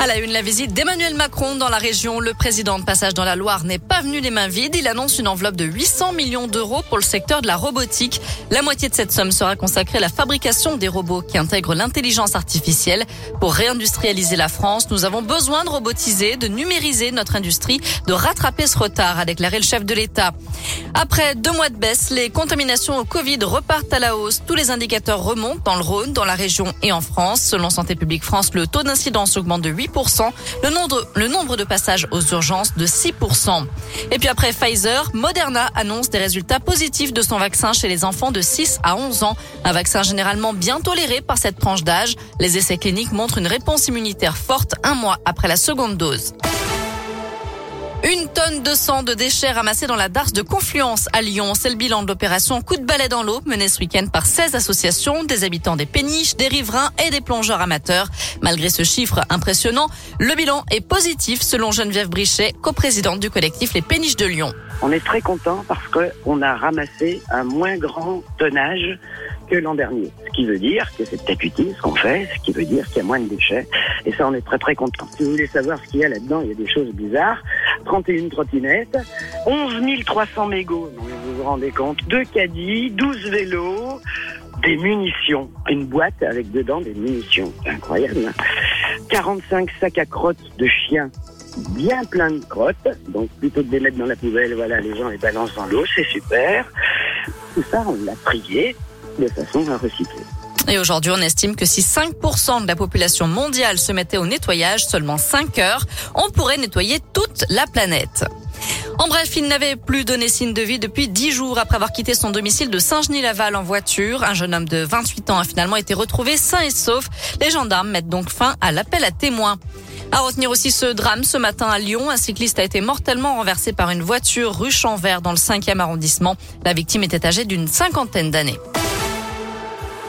À la une, la visite d'Emmanuel Macron dans la région. Le président de passage dans la Loire n'est pas venu les mains vides. Il annonce une enveloppe de 800 millions d'euros pour le secteur de la robotique. La moitié de cette somme sera consacrée à la fabrication des robots qui intègrent l'intelligence artificielle. Pour réindustrialiser la France, nous avons besoin de robotiser, de numériser notre industrie, de rattraper ce retard, a déclaré le chef de l'État. Après deux mois de baisse, les contaminations au Covid repartent à la hausse. Tous les indicateurs remontent dans le Rhône, dans la région et en France. Selon Santé publique France, le taux d'incidence augmente de 8 le nombre, le nombre de passages aux urgences de 6%. Et puis après Pfizer, Moderna annonce des résultats positifs de son vaccin chez les enfants de 6 à 11 ans. Un vaccin généralement bien toléré par cette tranche d'âge. Les essais cliniques montrent une réponse immunitaire forte un mois après la seconde dose. Une tonne de sang de déchets ramassés dans la darse de Confluence à Lyon. C'est le bilan de l'opération Coup de balai dans l'eau menée ce week-end par 16 associations, des habitants des péniches, des riverains et des plongeurs amateurs. Malgré ce chiffre impressionnant, le bilan est positif selon Geneviève Brichet, coprésidente du collectif Les Péniches de Lyon. On est très content parce qu'on a ramassé un moins grand tonnage que l'an dernier. Ce qui veut dire que c'est peut-être utile ce qu'on fait, ce qui veut dire qu'il y a moins de déchets. Et ça, on est très très content. Si vous voulez savoir ce qu'il y a là-dedans, il y a des choses bizarres. 31 trottinettes, 11 300 mégots, vous vous rendez compte, deux caddies, 12 vélos, des munitions, une boîte avec dedans des munitions, incroyable. 45 sacs à crottes de chiens, bien plein de crottes, donc plutôt que de les mettre dans la poubelle, voilà, les gens les balancent dans l'eau, c'est super. Tout ça, on l'a trié de façon à recycler. Et aujourd'hui, on estime que si 5% de la population mondiale se mettait au nettoyage seulement 5 heures, on pourrait nettoyer toute la planète. En bref, il n'avait plus donné signe de vie depuis 10 jours après avoir quitté son domicile de Saint-Genis-Laval en voiture. Un jeune homme de 28 ans a finalement été retrouvé sain et sauf. Les gendarmes mettent donc fin à l'appel à témoins. À retenir aussi ce drame ce matin à Lyon. Un cycliste a été mortellement renversé par une voiture rue Champvert dans le 5e arrondissement. La victime était âgée d'une cinquantaine d'années.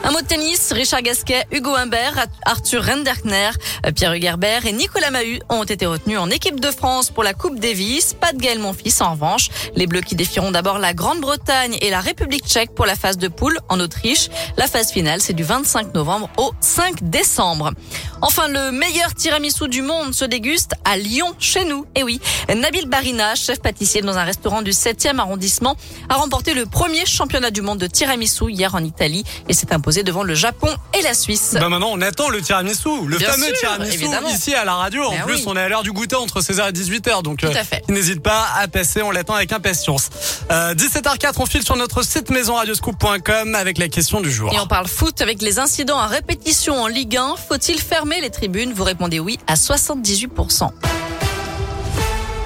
Un mot de tennis, Richard Gasquet, Hugo Humbert, Arthur Renderkner, Pierre Hugerbert et Nicolas Mahut ont été retenus en équipe de France pour la Coupe Davis. Pas de Gaël Monfils en revanche. Les Bleus qui défieront d'abord la Grande-Bretagne et la République tchèque pour la phase de poule en Autriche. La phase finale, c'est du 25 novembre au 5 décembre. Enfin, le meilleur tiramisu du monde se déguste à Lyon, chez nous. Et eh oui, Nabil Barina, chef pâtissier dans un restaurant du 7e arrondissement, a remporté le premier championnat du monde de tiramisu hier en Italie et s'est devant le Japon et la Suisse. Ben maintenant, on attend le tiramisu, le fameux tiramisu ici à la radio. En ben plus, on est à l'heure du goûter entre 16h et 18h, donc euh, n'hésite pas à passer, on l'attend avec impatience. Euh, 17h04, on file sur notre site maisonradioscoop.com avec la question du jour. Et on parle foot avec les incidents à répétition en Ligue 1. Faut-il fermer les tribunes? Vous répondez oui à 78%.